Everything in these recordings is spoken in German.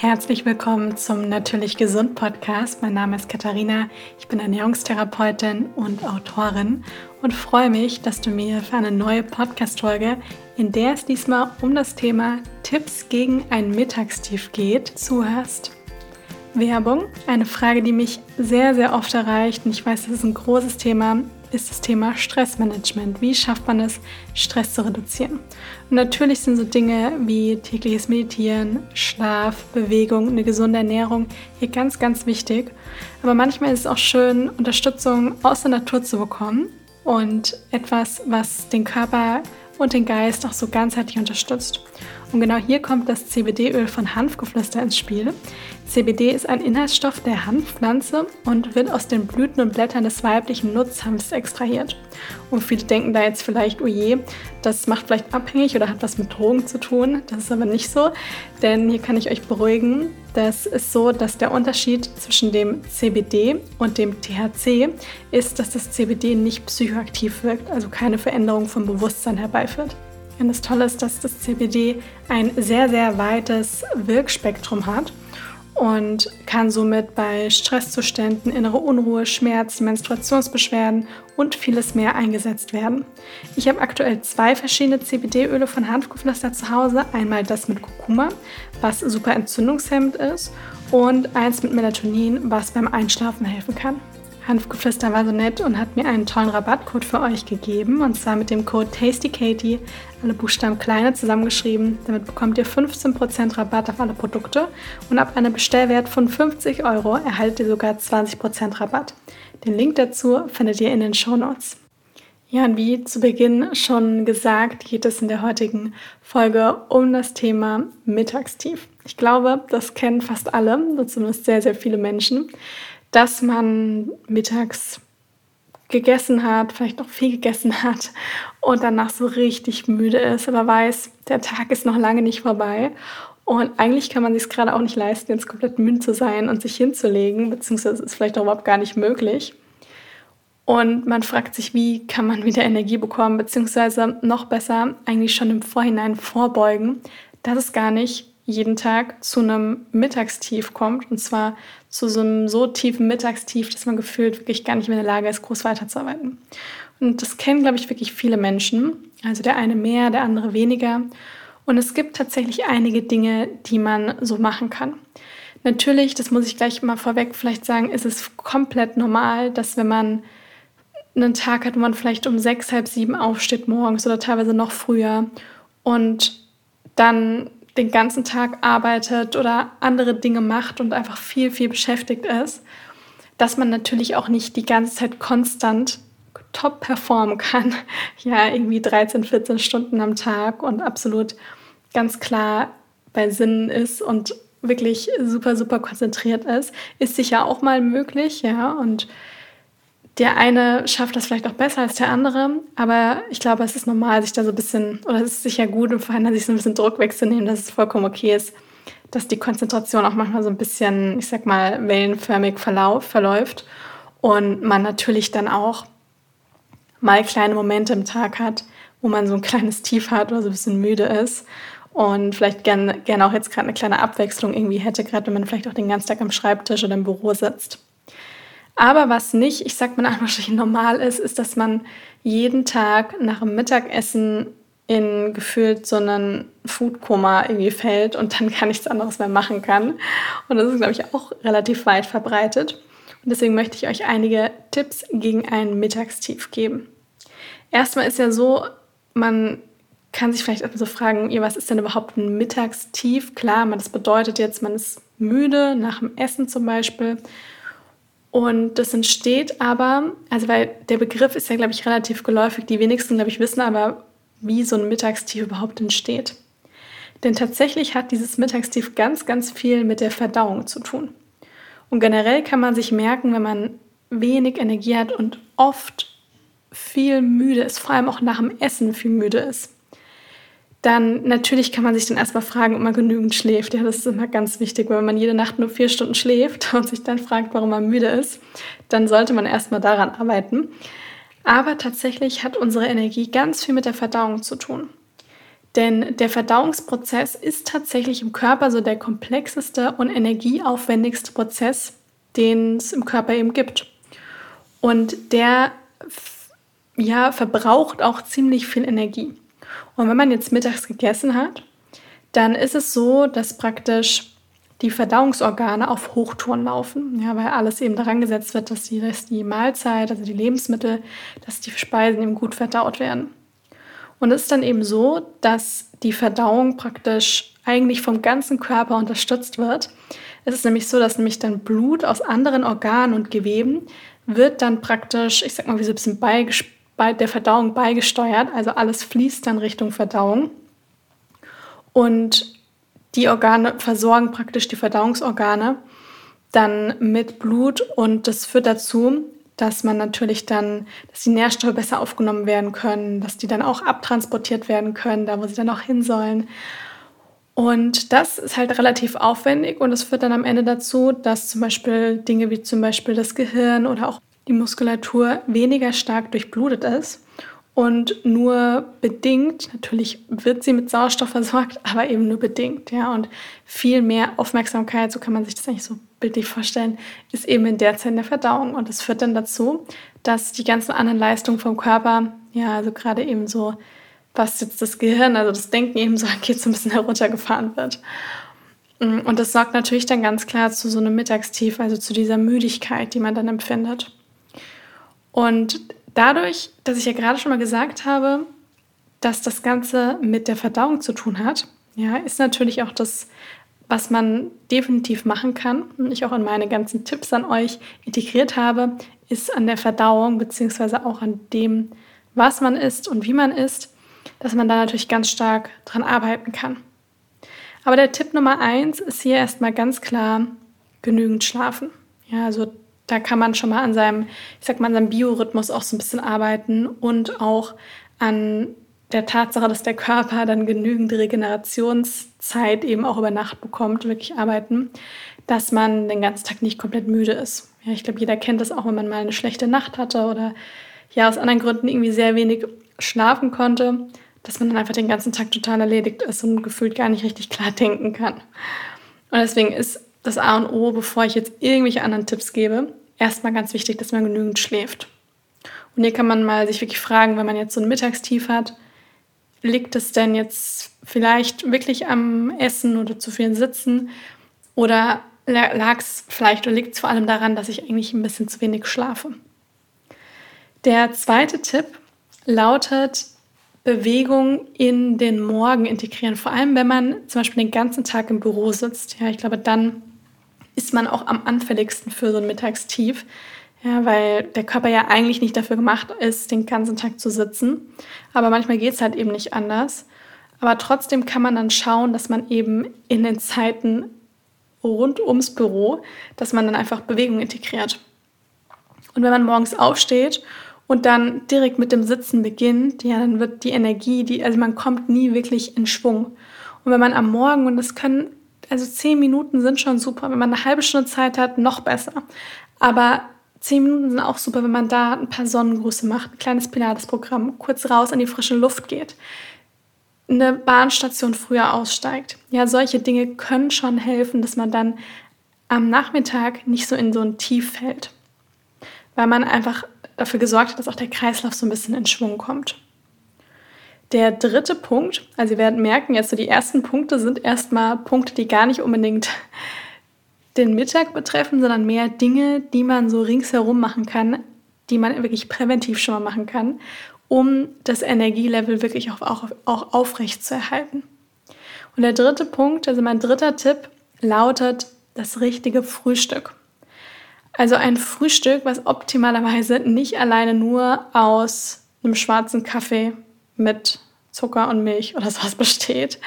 Herzlich willkommen zum Natürlich Gesund Podcast. Mein Name ist Katharina, ich bin Ernährungstherapeutin und Autorin und freue mich, dass du mir für eine neue Podcast-Folge, in der es diesmal um das Thema Tipps gegen ein Mittagstief geht, zuhörst. Werbung, eine Frage, die mich sehr, sehr oft erreicht und ich weiß, das ist ein großes Thema ist das Thema Stressmanagement. Wie schafft man es, Stress zu reduzieren? Und natürlich sind so Dinge wie tägliches Meditieren, Schlaf, Bewegung, eine gesunde Ernährung hier ganz, ganz wichtig. Aber manchmal ist es auch schön, Unterstützung aus der Natur zu bekommen und etwas, was den Körper und den Geist auch so ganzheitlich unterstützt. Und genau hier kommt das CBD-Öl von Hanfgeflüster ins Spiel. CBD ist ein Inhaltsstoff der Hanfpflanze und wird aus den Blüten und Blättern des weiblichen Nutzhanfs extrahiert. Und viele denken da jetzt vielleicht, oh je, das macht vielleicht abhängig oder hat was mit Drogen zu tun. Das ist aber nicht so, denn hier kann ich euch beruhigen. Das ist so, dass der Unterschied zwischen dem CBD und dem THC ist, dass das CBD nicht psychoaktiv wirkt, also keine Veränderung vom Bewusstsein herbeiführt. Und das Tolle ist, dass das CBD ein sehr, sehr weites Wirkspektrum hat und kann somit bei Stresszuständen, innere Unruhe, Schmerzen, Menstruationsbeschwerden und vieles mehr eingesetzt werden. Ich habe aktuell zwei verschiedene CBD-Öle von Hanfgeflüster zu Hause. Einmal das mit Kurkuma, was super entzündungshemmend ist, und eins mit Melatonin, was beim Einschlafen helfen kann. Hanfgeflüster war so nett und hat mir einen tollen Rabattcode für euch gegeben. Und zwar mit dem Code TastyKatie, alle Buchstaben kleine zusammengeschrieben. Damit bekommt ihr 15% Rabatt auf alle Produkte. Und ab einem Bestellwert von 50 Euro erhaltet ihr sogar 20% Rabatt. Den Link dazu findet ihr in den Show Notes. Ja, und wie zu Beginn schon gesagt, geht es in der heutigen Folge um das Thema Mittagstief. Ich glaube, das kennen fast alle, zumindest sehr, sehr viele Menschen dass man mittags gegessen hat, vielleicht noch viel gegessen hat und danach so richtig müde ist, aber weiß, der Tag ist noch lange nicht vorbei. Und eigentlich kann man sich gerade auch nicht leisten, jetzt komplett müde zu sein und sich hinzulegen, beziehungsweise ist vielleicht auch überhaupt gar nicht möglich. Und man fragt sich, wie kann man wieder Energie bekommen, beziehungsweise noch besser eigentlich schon im Vorhinein vorbeugen, dass es gar nicht jeden Tag zu einem Mittagstief kommt. Und zwar zu so einem so tiefen Mittagstief, dass man gefühlt wirklich gar nicht mehr in der Lage ist, groß weiterzuarbeiten. Und das kennen, glaube ich, wirklich viele Menschen. Also der eine mehr, der andere weniger. Und es gibt tatsächlich einige Dinge, die man so machen kann. Natürlich, das muss ich gleich mal vorweg vielleicht sagen, ist es komplett normal, dass wenn man einen Tag hat, wo man vielleicht um sechs, halb sieben aufsteht morgens oder teilweise noch früher und dann den ganzen Tag arbeitet oder andere Dinge macht und einfach viel, viel beschäftigt ist, dass man natürlich auch nicht die ganze Zeit konstant top performen kann. Ja, irgendwie 13, 14 Stunden am Tag und absolut ganz klar bei Sinnen ist und wirklich super, super konzentriert ist, ist sicher auch mal möglich, ja, und der eine schafft das vielleicht auch besser als der andere, aber ich glaube, es ist normal, sich da so ein bisschen, oder es ist sicher gut und vorhin sich so ein bisschen Druck wegzunehmen, dass es vollkommen okay ist, dass die Konzentration auch manchmal so ein bisschen, ich sag mal, wellenförmig verlauf, verläuft und man natürlich dann auch mal kleine Momente im Tag hat, wo man so ein kleines Tief hat oder so ein bisschen müde ist und vielleicht gerne gern auch jetzt gerade eine kleine Abwechslung irgendwie hätte, gerade wenn man vielleicht auch den ganzen Tag am Schreibtisch oder im Büro sitzt. Aber was nicht, ich sag mal Anführungsstrichen normal ist, ist, dass man jeden Tag nach dem Mittagessen in gefühlt so einen Foodkoma irgendwie fällt und dann gar nichts anderes mehr machen kann. Und das ist, glaube ich, auch relativ weit verbreitet. Und deswegen möchte ich euch einige Tipps gegen ein Mittagstief geben. Erstmal ist ja so, man kann sich vielleicht so fragen, was ist denn überhaupt ein Mittagstief? Klar, das bedeutet jetzt, man ist müde nach dem Essen zum Beispiel und das entsteht aber, also weil der Begriff ist ja, glaube ich, relativ geläufig. Die wenigsten, glaube ich, wissen aber, wie so ein Mittagstief überhaupt entsteht. Denn tatsächlich hat dieses Mittagstief ganz, ganz viel mit der Verdauung zu tun. Und generell kann man sich merken, wenn man wenig Energie hat und oft viel müde ist, vor allem auch nach dem Essen viel müde ist, dann natürlich kann man sich dann erstmal fragen, ob man genügend schläft. Ja, das ist immer ganz wichtig. Wenn man jede Nacht nur vier Stunden schläft und sich dann fragt, warum man müde ist, dann sollte man erstmal daran arbeiten. Aber tatsächlich hat unsere Energie ganz viel mit der Verdauung zu tun. Denn der Verdauungsprozess ist tatsächlich im Körper so der komplexeste und energieaufwendigste Prozess, den es im Körper eben gibt. Und der ja, verbraucht auch ziemlich viel Energie. Und wenn man jetzt mittags gegessen hat, dann ist es so, dass praktisch die Verdauungsorgane auf Hochtouren laufen, ja, weil alles eben daran gesetzt wird, dass die, dass die Mahlzeit, also die Lebensmittel, dass die Speisen eben gut verdaut werden. Und es ist dann eben so, dass die Verdauung praktisch eigentlich vom ganzen Körper unterstützt wird. Es ist nämlich so, dass nämlich dann Blut aus anderen Organen und Geweben wird dann praktisch, ich sag mal, wie so ein bisschen bei der Verdauung beigesteuert. Also alles fließt dann Richtung Verdauung. Und die Organe versorgen praktisch die Verdauungsorgane dann mit Blut und das führt dazu, dass man natürlich dann, dass die Nährstoffe besser aufgenommen werden können, dass die dann auch abtransportiert werden können, da wo sie dann auch hin sollen. Und das ist halt relativ aufwendig und es führt dann am Ende dazu, dass zum Beispiel Dinge wie zum Beispiel das Gehirn oder auch die Muskulatur weniger stark durchblutet ist und nur bedingt, natürlich wird sie mit Sauerstoff versorgt, aber eben nur bedingt, ja, und viel mehr Aufmerksamkeit, so kann man sich das eigentlich so bildlich vorstellen, ist eben in der Zeit in der Verdauung und das führt dann dazu, dass die ganzen anderen Leistungen vom Körper, ja, also gerade eben so, was jetzt das Gehirn, also das Denken eben so angeht, so ein bisschen heruntergefahren wird. Und das sorgt natürlich dann ganz klar zu so einem Mittagstief, also zu dieser Müdigkeit, die man dann empfindet. Und Dadurch, dass ich ja gerade schon mal gesagt habe, dass das Ganze mit der Verdauung zu tun hat, ja, ist natürlich auch das, was man definitiv machen kann und ich auch in meine ganzen Tipps an euch integriert habe, ist an der Verdauung beziehungsweise auch an dem, was man isst und wie man isst, dass man da natürlich ganz stark dran arbeiten kann. Aber der Tipp Nummer eins ist hier erstmal ganz klar genügend schlafen. Ja, also da kann man schon mal an seinem, ich sag mal, an seinem Biorhythmus auch so ein bisschen arbeiten und auch an der Tatsache, dass der Körper dann genügend Regenerationszeit eben auch über Nacht bekommt, wirklich arbeiten, dass man den ganzen Tag nicht komplett müde ist. Ja, ich glaube, jeder kennt das auch, wenn man mal eine schlechte Nacht hatte oder ja aus anderen Gründen irgendwie sehr wenig schlafen konnte, dass man dann einfach den ganzen Tag total erledigt ist und gefühlt gar nicht richtig klar denken kann. Und deswegen ist das A und O, bevor ich jetzt irgendwelche anderen Tipps gebe. Erstmal ganz wichtig, dass man genügend schläft. Und hier kann man mal sich wirklich fragen, wenn man jetzt so ein Mittagstief hat, liegt es denn jetzt vielleicht wirklich am Essen oder zu viel Sitzen? Oder lag es vielleicht oder liegt es vor allem daran, dass ich eigentlich ein bisschen zu wenig schlafe? Der zweite Tipp lautet, Bewegung in den Morgen integrieren. Vor allem, wenn man zum Beispiel den ganzen Tag im Büro sitzt. Ja, ich glaube, dann ist man auch am anfälligsten für so ein Mittagstief. Ja, weil der Körper ja eigentlich nicht dafür gemacht ist, den ganzen Tag zu sitzen. Aber manchmal geht es halt eben nicht anders. Aber trotzdem kann man dann schauen, dass man eben in den Zeiten rund ums Büro, dass man dann einfach Bewegung integriert. Und wenn man morgens aufsteht und dann direkt mit dem Sitzen beginnt, ja, dann wird die Energie, die, also man kommt nie wirklich in Schwung. Und wenn man am Morgen, und das können also zehn Minuten sind schon super. Wenn man eine halbe Stunde Zeit hat, noch besser. Aber zehn Minuten sind auch super, wenn man da ein paar Sonnengrüße macht, ein kleines Pilates-Programm, kurz raus in die frische Luft geht, eine Bahnstation früher aussteigt. Ja, solche Dinge können schon helfen, dass man dann am Nachmittag nicht so in so ein Tief fällt. Weil man einfach dafür gesorgt hat, dass auch der Kreislauf so ein bisschen in Schwung kommt. Der dritte Punkt, also ihr werdet merken, jetzt so die ersten Punkte sind erstmal Punkte, die gar nicht unbedingt den Mittag betreffen, sondern mehr Dinge, die man so ringsherum machen kann, die man wirklich präventiv schon mal machen kann, um das Energielevel wirklich auch, auch, auch aufrecht zu erhalten. Und der dritte Punkt, also mein dritter Tipp, lautet das richtige Frühstück. Also ein Frühstück, was optimalerweise nicht alleine nur aus einem schwarzen Kaffee mit Zucker und Milch oder sowas besteht,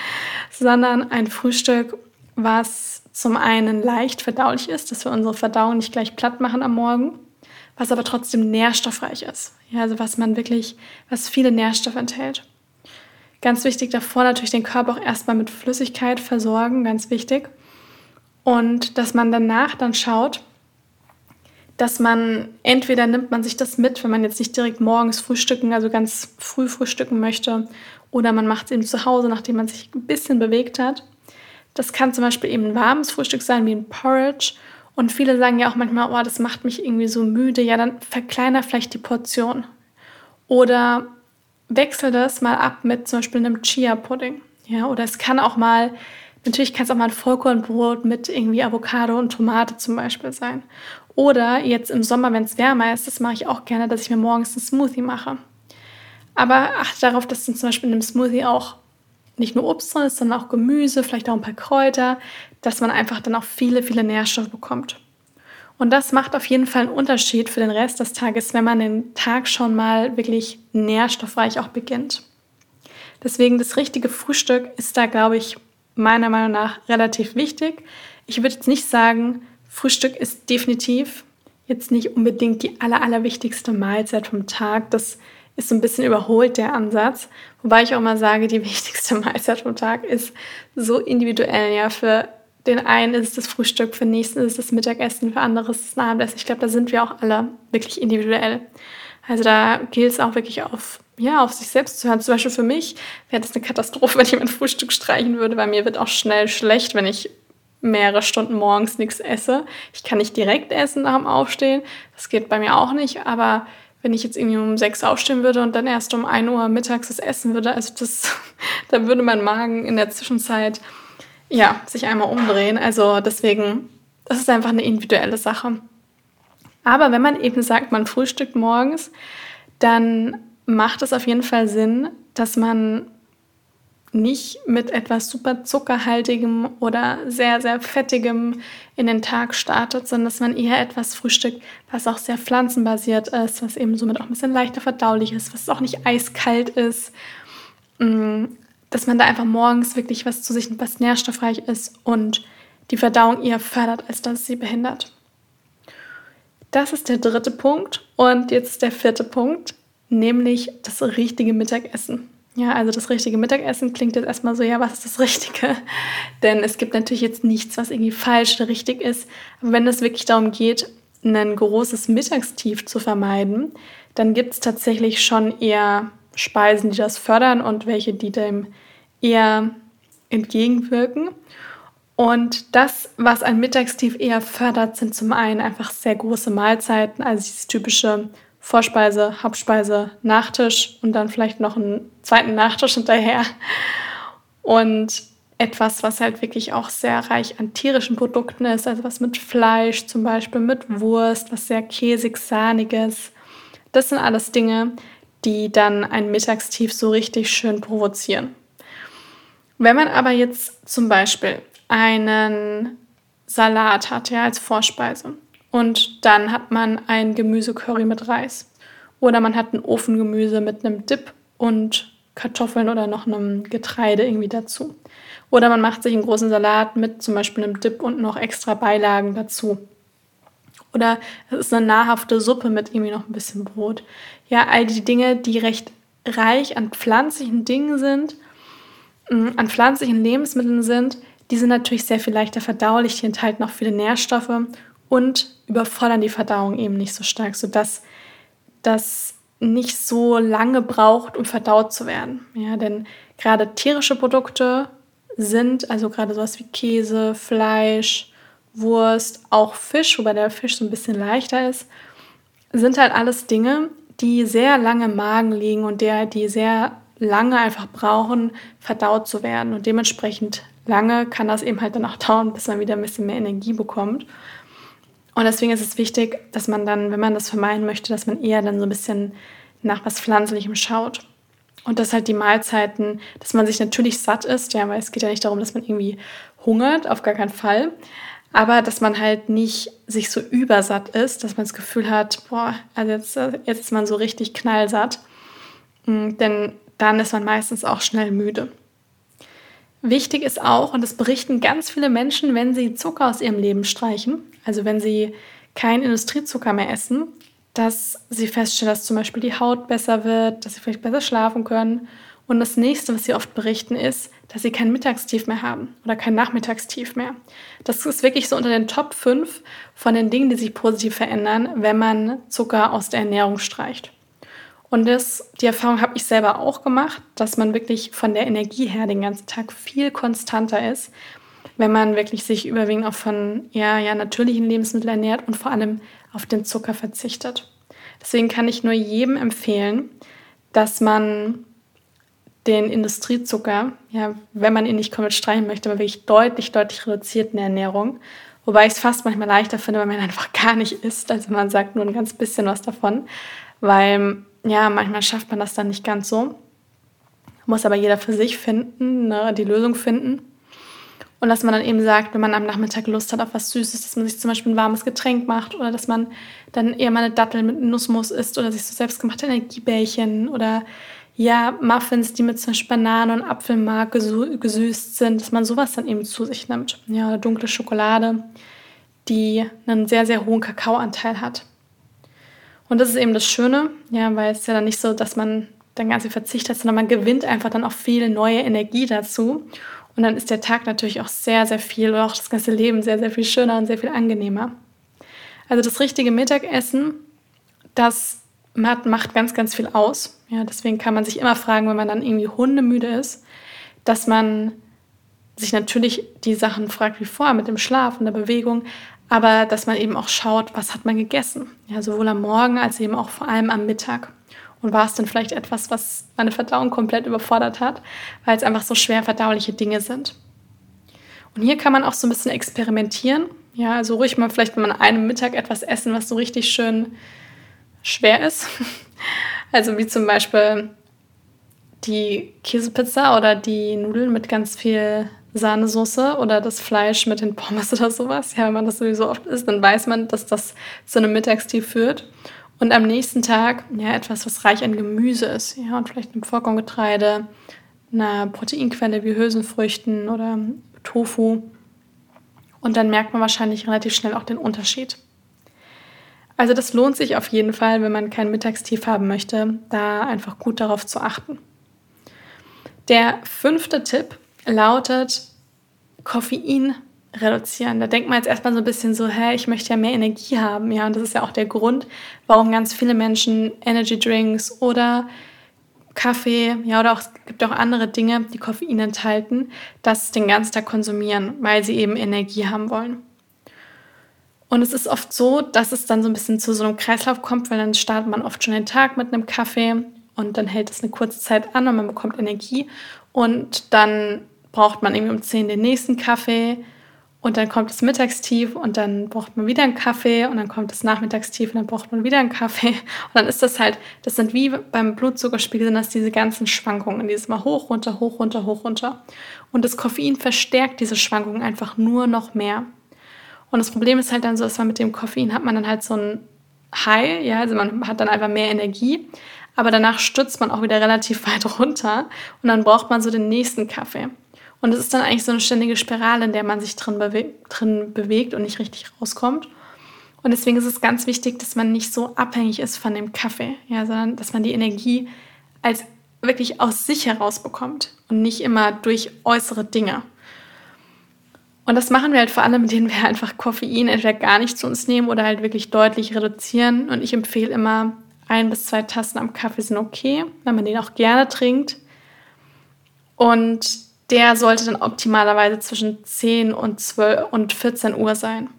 sondern ein Frühstück, was zum einen leicht verdaulich ist, dass wir unsere Verdauung nicht gleich platt machen am Morgen, was aber trotzdem nährstoffreich ist. Ja, also was man wirklich, was viele Nährstoffe enthält. Ganz wichtig davor natürlich den Körper auch erstmal mit Flüssigkeit versorgen, ganz wichtig. Und dass man danach dann schaut, dass man entweder nimmt man sich das mit, wenn man jetzt nicht direkt morgens frühstücken, also ganz früh frühstücken möchte, oder man macht es eben zu Hause, nachdem man sich ein bisschen bewegt hat. Das kann zum Beispiel eben ein warmes Frühstück sein, wie ein Porridge. Und viele sagen ja auch manchmal, oh, das macht mich irgendwie so müde. Ja, dann verkleiner vielleicht die Portion. Oder wechsel das mal ab mit zum Beispiel einem Chia-Pudding. Ja, oder es kann auch mal, natürlich kann es auch mal ein Vollkornbrot mit irgendwie Avocado und Tomate zum Beispiel sein. Oder jetzt im Sommer, wenn es wärmer ist, das mache ich auch gerne, dass ich mir morgens einen Smoothie mache. Aber achte darauf, dass du zum Beispiel in einem Smoothie auch nicht nur Obst drin ist, sondern auch Gemüse, vielleicht auch ein paar Kräuter, dass man einfach dann auch viele, viele Nährstoffe bekommt. Und das macht auf jeden Fall einen Unterschied für den Rest des Tages, wenn man den Tag schon mal wirklich nährstoffreich auch beginnt. Deswegen das richtige Frühstück ist da, glaube ich, meiner Meinung nach relativ wichtig. Ich würde jetzt nicht sagen, Frühstück ist definitiv jetzt nicht unbedingt die aller, allerwichtigste Mahlzeit vom Tag. Das ist so ein bisschen überholt, der Ansatz. Wobei ich auch mal sage, die wichtigste Mahlzeit vom Tag ist so individuell. Ja, für den einen ist es das Frühstück, für den nächsten ist es das Mittagessen, für andere ist es das Abendessen. Ich glaube, da sind wir auch alle wirklich individuell. Also da gilt es auch wirklich auf, ja, auf sich selbst zu hören. Zum Beispiel für mich wäre das eine Katastrophe, wenn ich mein Frühstück streichen würde, weil mir wird auch schnell schlecht, wenn ich mehrere Stunden morgens nichts esse. Ich kann nicht direkt essen nach dem Aufstehen. Das geht bei mir auch nicht. Aber wenn ich jetzt irgendwie um sechs aufstehen würde und dann erst um ein Uhr mittags das essen würde, also das, da würde mein Magen in der Zwischenzeit ja, sich einmal umdrehen. Also deswegen, das ist einfach eine individuelle Sache. Aber wenn man eben sagt, man frühstückt morgens, dann macht es auf jeden Fall Sinn, dass man nicht mit etwas super zuckerhaltigem oder sehr, sehr fettigem in den Tag startet, sondern dass man eher etwas frühstückt, was auch sehr pflanzenbasiert ist, was eben somit auch ein bisschen leichter verdaulich ist, was auch nicht eiskalt ist. Mm, dass man da einfach morgens wirklich was zu sich, was nährstoffreich ist und die Verdauung eher fördert, als dass sie behindert. Das ist der dritte Punkt. Und jetzt der vierte Punkt, nämlich das richtige Mittagessen. Ja, also das richtige Mittagessen klingt jetzt erstmal so, ja, was ist das Richtige? Denn es gibt natürlich jetzt nichts, was irgendwie falsch oder richtig ist. Aber wenn es wirklich darum geht, ein großes Mittagstief zu vermeiden, dann gibt es tatsächlich schon eher Speisen, die das fördern und welche, die dem eher entgegenwirken. Und das, was ein Mittagstief eher fördert, sind zum einen einfach sehr große Mahlzeiten, also dieses typische Vorspeise, Hauptspeise, Nachtisch und dann vielleicht noch einen zweiten Nachtisch hinterher. Und etwas, was halt wirklich auch sehr reich an tierischen Produkten ist, also was mit Fleisch zum Beispiel, mit Wurst, was sehr käsig, sahniges. Das sind alles Dinge, die dann ein Mittagstief so richtig schön provozieren. Wenn man aber jetzt zum Beispiel einen Salat hat, ja, als Vorspeise, und dann hat man ein Gemüsecurry mit Reis, oder man hat ein Ofengemüse mit einem Dip und Kartoffeln oder noch einem Getreide irgendwie dazu. Oder man macht sich einen großen Salat mit zum Beispiel einem Dip und noch extra Beilagen dazu. Oder es ist eine nahrhafte Suppe mit irgendwie noch ein bisschen Brot. Ja, all die Dinge, die recht reich an pflanzlichen Dingen sind, mm, an pflanzlichen Lebensmitteln sind, die sind natürlich sehr viel leichter verdaulich, die enthalten auch viele Nährstoffe und überfordern die Verdauung eben nicht so stark, sodass das nicht so lange braucht, um verdaut zu werden. Ja, denn gerade tierische Produkte sind, also gerade sowas wie Käse, Fleisch, Wurst, auch Fisch, wobei der Fisch so ein bisschen leichter ist, sind halt alles Dinge, die sehr lange im Magen liegen und der, die sehr lange einfach brauchen, verdaut zu werden. Und dementsprechend lange kann das eben halt dann auch dauern, bis man wieder ein bisschen mehr Energie bekommt. Und deswegen ist es wichtig, dass man dann, wenn man das vermeiden möchte, dass man eher dann so ein bisschen nach was Pflanzlichem schaut. Und dass halt die Mahlzeiten, dass man sich natürlich satt ist, ja, weil es geht ja nicht darum, dass man irgendwie hungert, auf gar keinen Fall aber dass man halt nicht sich so übersatt ist, dass man das Gefühl hat, boah, also jetzt, jetzt ist man so richtig knallsatt, mm, denn dann ist man meistens auch schnell müde. Wichtig ist auch, und das berichten ganz viele Menschen, wenn sie Zucker aus ihrem Leben streichen, also wenn sie keinen Industriezucker mehr essen, dass sie feststellen, dass zum Beispiel die Haut besser wird, dass sie vielleicht besser schlafen können. Und das nächste, was sie oft berichten, ist, dass sie kein Mittagstief mehr haben oder kein Nachmittagstief mehr. Das ist wirklich so unter den Top 5 von den Dingen, die sich positiv verändern, wenn man Zucker aus der Ernährung streicht. Und das, die Erfahrung habe ich selber auch gemacht, dass man wirklich von der Energie her den ganzen Tag viel konstanter ist, wenn man wirklich sich überwiegend auch von ja, ja, natürlichen Lebensmitteln ernährt und vor allem auf den Zucker verzichtet. Deswegen kann ich nur jedem empfehlen, dass man den Industriezucker, ja, wenn man ihn nicht komplett streichen möchte, aber wirklich deutlich, deutlich reduziert in der Ernährung. Wobei ich es fast manchmal leichter finde, wenn man einfach gar nicht isst. Also man sagt nur ein ganz bisschen was davon. Weil, ja, manchmal schafft man das dann nicht ganz so. Muss aber jeder für sich finden, ne, die Lösung finden. Und dass man dann eben sagt, wenn man am Nachmittag Lust hat auf was Süßes, dass man sich zum Beispiel ein warmes Getränk macht oder dass man dann eher mal eine Dattel mit Nussmus isst oder sich so selbstgemachte Energiebällchen oder ja, Muffins, die mit zum Beispiel Bananen und Apfelmark gesüßt sind, dass man sowas dann eben zu sich nimmt. Ja, oder dunkle Schokolade, die einen sehr, sehr hohen Kakaoanteil hat. Und das ist eben das Schöne, ja, weil es ja dann nicht so, dass man dann ganz viel verzichtet, sondern man gewinnt einfach dann auch viel neue Energie dazu. Und dann ist der Tag natürlich auch sehr, sehr viel oder auch das ganze Leben sehr, sehr viel schöner und sehr viel angenehmer. Also das richtige Mittagessen, das macht ganz, ganz viel aus. Ja, deswegen kann man sich immer fragen, wenn man dann irgendwie hundemüde ist, dass man sich natürlich die Sachen fragt wie vorher mit dem Schlaf und der Bewegung, aber dass man eben auch schaut, was hat man gegessen. Ja, sowohl am Morgen als eben auch vor allem am Mittag. Und war es dann vielleicht etwas, was meine Verdauung komplett überfordert hat, weil es einfach so schwer verdauliche Dinge sind. Und hier kann man auch so ein bisschen experimentieren. Ja, also ruhig mal vielleicht, wenn man einem Mittag etwas essen, was so richtig schön schwer ist. Also wie zum Beispiel die Käsepizza oder die Nudeln mit ganz viel Sahnesoße oder das Fleisch mit den Pommes oder sowas. Ja, wenn man das sowieso oft isst, dann weiß man, dass das zu einem Mittagstief führt. Und am nächsten Tag ja etwas, was reich an Gemüse ist, ja, und vielleicht einem Vollkorngetreide, einer Proteinquelle wie Hülsenfrüchten oder Tofu. Und dann merkt man wahrscheinlich relativ schnell auch den Unterschied. Also das lohnt sich auf jeden Fall, wenn man kein Mittagstief haben möchte, da einfach gut darauf zu achten. Der fünfte Tipp lautet Koffein reduzieren. Da denkt man jetzt erstmal so ein bisschen so, hä, ich möchte ja mehr Energie haben. Ja, und das ist ja auch der Grund, warum ganz viele Menschen Energy Drinks oder Kaffee, ja, oder auch, es gibt auch andere Dinge, die Koffein enthalten, das den ganzen Tag konsumieren, weil sie eben Energie haben wollen. Und es ist oft so, dass es dann so ein bisschen zu so einem Kreislauf kommt, weil dann startet man oft schon den Tag mit einem Kaffee und dann hält es eine kurze Zeit an und man bekommt Energie und dann braucht man irgendwie um 10 den nächsten Kaffee und dann kommt das Mittagstief und dann braucht man wieder einen Kaffee und dann kommt das Nachmittagstief und dann braucht man wieder einen Kaffee. Und dann ist das halt, das sind wie beim Blutzuckerspiegel, sind das diese ganzen Schwankungen, dieses Mal hoch, runter, hoch, runter, hoch, runter. Und das Koffein verstärkt diese Schwankungen einfach nur noch mehr. Und das Problem ist halt dann so, dass man mit dem Koffein hat man dann halt so ein High, ja, also man hat dann einfach mehr Energie, aber danach stürzt man auch wieder relativ weit runter und dann braucht man so den nächsten Kaffee. Und es ist dann eigentlich so eine ständige Spirale, in der man sich drin, bewe drin bewegt und nicht richtig rauskommt. Und deswegen ist es ganz wichtig, dass man nicht so abhängig ist von dem Kaffee, ja, sondern dass man die Energie als wirklich aus sich heraus bekommt und nicht immer durch äußere Dinge. Und das machen wir halt vor allem, indem wir einfach Koffein entweder gar nicht zu uns nehmen oder halt wirklich deutlich reduzieren. Und ich empfehle immer, ein bis zwei Tassen am Kaffee sind okay, wenn man den auch gerne trinkt. Und der sollte dann optimalerweise zwischen 10 und 12 und 14 Uhr sein.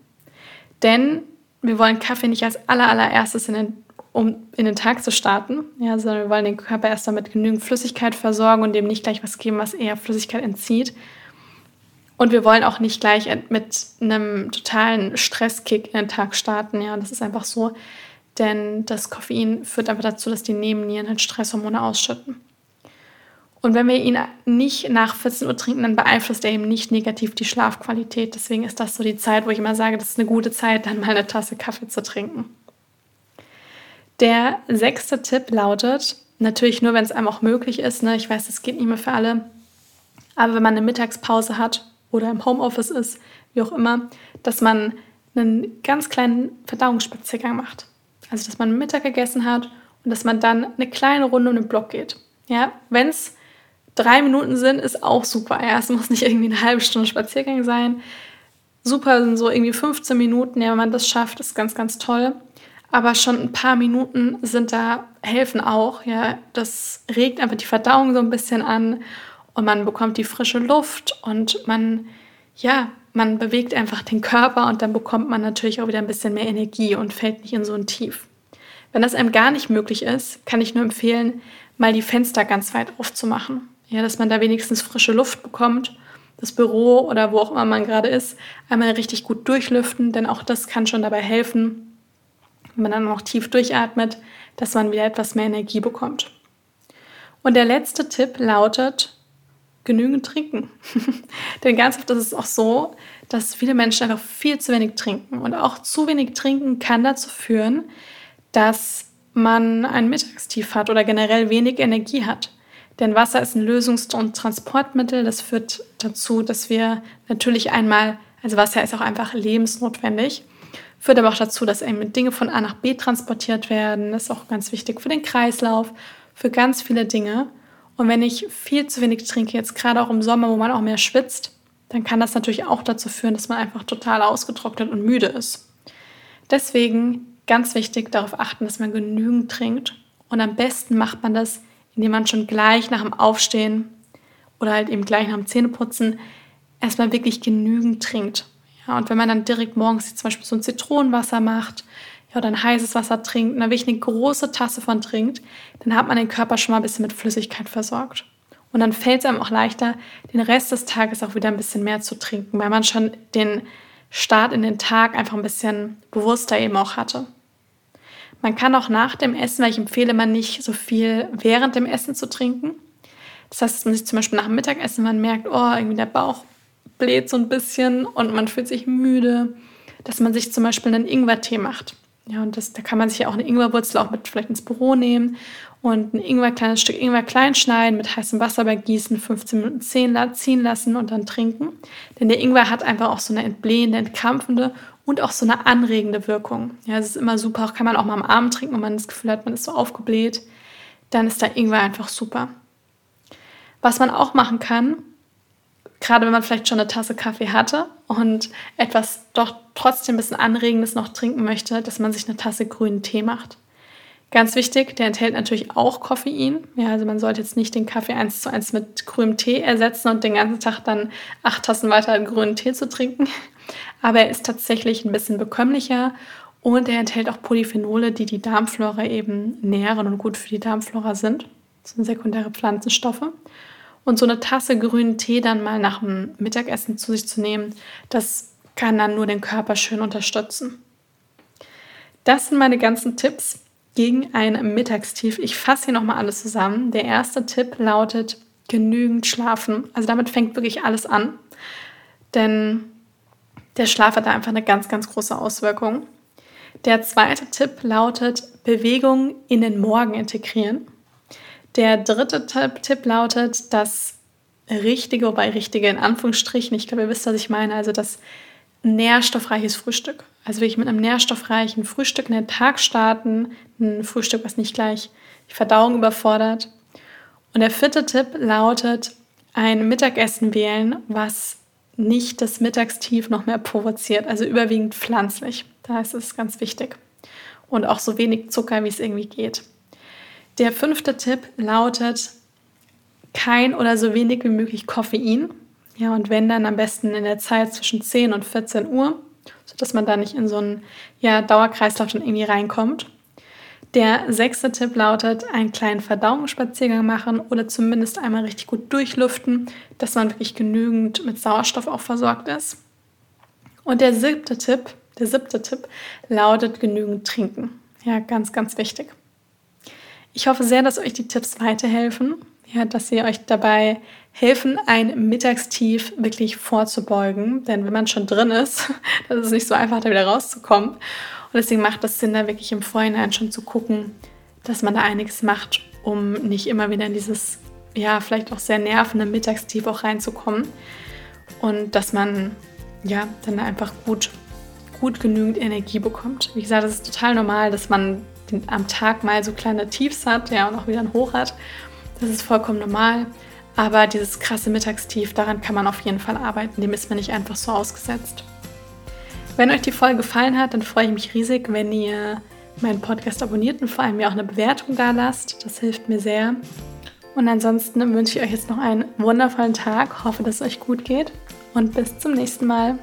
Denn wir wollen Kaffee nicht als allererstes in den, um in den Tag zu starten, ja, sondern wir wollen den Körper erst damit genügend Flüssigkeit versorgen und dem nicht gleich was geben, was eher Flüssigkeit entzieht. Und wir wollen auch nicht gleich mit einem totalen Stresskick in den Tag starten. Ja, das ist einfach so, denn das Koffein führt einfach dazu, dass die Nebennieren halt Stresshormone ausschütten. Und wenn wir ihn nicht nach 14 Uhr trinken, dann beeinflusst er eben nicht negativ die Schlafqualität. Deswegen ist das so die Zeit, wo ich immer sage, das ist eine gute Zeit, dann mal eine Tasse Kaffee zu trinken. Der sechste Tipp lautet, natürlich nur, wenn es einem auch möglich ist, ne? ich weiß, das geht nicht mehr für alle, aber wenn man eine Mittagspause hat oder im Homeoffice ist, wie auch immer, dass man einen ganz kleinen Verdauungsspaziergang macht. Also, dass man Mittag gegessen hat und dass man dann eine kleine Runde um den Block geht. Ja, wenn es drei Minuten sind, ist auch super. Ja, es muss nicht irgendwie eine halbe Stunde Spaziergang sein. Super sind so irgendwie 15 Minuten, ja, wenn man das schafft, ist ganz, ganz toll. Aber schon ein paar Minuten sind da, helfen auch. Ja, das regt einfach die Verdauung so ein bisschen an und man bekommt die frische Luft und man, ja, man bewegt einfach den Körper und dann bekommt man natürlich auch wieder ein bisschen mehr Energie und fällt nicht in so ein Tief. Wenn das einem gar nicht möglich ist, kann ich nur empfehlen, mal die Fenster ganz weit aufzumachen. Ja, dass man da wenigstens frische Luft bekommt. Das Büro oder wo auch immer man gerade ist, einmal richtig gut durchlüften, denn auch das kann schon dabei helfen, wenn man dann noch tief durchatmet, dass man wieder etwas mehr Energie bekommt. Und der letzte Tipp lautet, genügend trinken. Denn ganz oft ist es auch so, dass viele Menschen einfach viel zu wenig trinken. Und auch zu wenig trinken kann dazu führen, dass man ein Mittagstief hat oder generell wenig Energie hat. Denn Wasser ist ein Lösungs- und Transportmittel. Das führt dazu, dass wir natürlich einmal, also Wasser ist auch einfach lebensnotwendig, führt aber auch dazu, dass eben Dinge von A nach B transportiert werden. Das ist auch ganz wichtig für den Kreislauf, für ganz viele Dinge. Und wenn ich viel zu wenig trinke, jetzt gerade auch im Sommer, wo man auch mehr schwitzt, dann kann das natürlich auch dazu führen, dass man einfach total ausgetrocknet und müde ist. Deswegen ganz wichtig darauf achten, dass man genügend trinkt. Und am besten macht man das, indem man schon gleich nach dem Aufstehen oder halt eben gleich nach dem Zähneputzen erstmal wirklich genügend trinkt. Ja, und wenn man dann direkt morgens zum Beispiel so ein Zitronenwasser macht, ja, oder ein heißes Wasser trinkt, eine wirklich eine große Tasse von trinkt, dann hat man den Körper schon mal ein bisschen mit Flüssigkeit versorgt. Und dann fällt es einem auch leichter, den Rest des Tages auch wieder ein bisschen mehr zu trinken, weil man schon den Start in den Tag einfach ein bisschen bewusster eben auch hatte. Man kann auch nach dem Essen, weil ich empfehle man nicht so viel während dem Essen zu trinken. Das heißt, dass man sich zum Beispiel nach dem Mittagessen, man merkt, oh, irgendwie der Bauch bläht so ein bisschen und man fühlt sich müde, dass man sich zum Beispiel einen Ingwertee macht. Ja, und das, da kann man sich ja auch eine Ingwerwurzel auch mit vielleicht ins Büro nehmen und ein Ingwer, kleines Stück Ingwer klein schneiden, mit heißem Wasser begießen, 15 Minuten ziehen lassen und dann trinken. Denn der Ingwer hat einfach auch so eine entblähende, entkrampfende und auch so eine anregende Wirkung. Ja, es ist immer super, kann man auch mal am Abend trinken, wenn man das Gefühl hat, man ist so aufgebläht. Dann ist der Ingwer einfach super. Was man auch machen kann, gerade wenn man vielleicht schon eine Tasse Kaffee hatte und etwas doch trotzdem ein bisschen Anregendes noch trinken möchte, dass man sich eine Tasse grünen Tee macht. Ganz wichtig, der enthält natürlich auch Koffein. Ja, also man sollte jetzt nicht den Kaffee eins zu eins mit grünem Tee ersetzen und den ganzen Tag dann acht Tassen weiter grünen Tee zu trinken. Aber er ist tatsächlich ein bisschen bekömmlicher und er enthält auch Polyphenole, die die Darmflora eben nähren und gut für die Darmflora sind. Das sind sekundäre Pflanzenstoffe. Und so eine Tasse grünen Tee dann mal nach dem Mittagessen zu sich zu nehmen, das kann dann nur den Körper schön unterstützen. Das sind meine ganzen Tipps gegen ein Mittagstief. Ich fasse hier nochmal alles zusammen. Der erste Tipp lautet genügend schlafen. Also damit fängt wirklich alles an. Denn der Schlaf hat da einfach eine ganz, ganz große Auswirkung. Der zweite Tipp lautet Bewegung in den Morgen integrieren. Der dritte Tipp, lautet das richtige, wobei richtige in Anführungsstrichen, ich glaube, ihr wisst, was ich meine, also das nährstoffreiches Frühstück. Also wirklich mit einem nährstoffreichen Frühstück in den Tag starten. Ein Frühstück, was nicht gleich die Verdauung überfordert. Und der vierte Tipp lautet, ein Mittagessen wählen, was nicht das Mittagstief noch mehr provoziert. Also überwiegend pflanzlich. Da ist es ganz wichtig. Und auch so wenig Zucker, wie es irgendwie geht. Der fünfte Tipp lautet, kein oder so wenig wie möglich Koffein. Ja, und wenn dann am besten in der Zeit zwischen 10 und 14 Uhr sodass man da nicht in so einen ja, Dauerkreislauf schon irgendwie reinkommt. Der sechste Tipp lautet, einen kleinen Verdauungsspaziergang machen oder zumindest einmal richtig gut durchlüften, dass man wirklich genügend mit Sauerstoff auch versorgt ist. Und der siebte Tipp, der siebte Tipp lautet genügend trinken. Ja, ganz, ganz wichtig. Ich hoffe sehr, dass euch die Tipps weiterhelfen, ja, dass sie euch dabei helfen, ein Mittagstief wirklich vorzubeugen. Denn wenn man schon drin ist, dann ist es nicht so einfach, da wieder rauszukommen. Und deswegen macht es Sinn, da wirklich im Vorhinein schon zu gucken, dass man da einiges macht, um nicht immer wieder in dieses, ja, vielleicht auch sehr nervende Mittagstief auch reinzukommen. Und dass man, ja, dann einfach gut, gut genügend Energie bekommt. Wie gesagt, es ist total normal, dass man am Tag mal so kleine Tiefs hat, ja, und auch wieder ein Hoch hat. Das ist vollkommen normal. Aber dieses krasse Mittagstief, daran kann man auf jeden Fall arbeiten. Dem ist man nicht einfach so ausgesetzt. Wenn euch die Folge gefallen hat, dann freue ich mich riesig, wenn ihr meinen Podcast abonniert und vor allem mir auch eine Bewertung da lasst. Das hilft mir sehr. Und ansonsten wünsche ich euch jetzt noch einen wundervollen Tag, hoffe, dass es euch gut geht und bis zum nächsten Mal.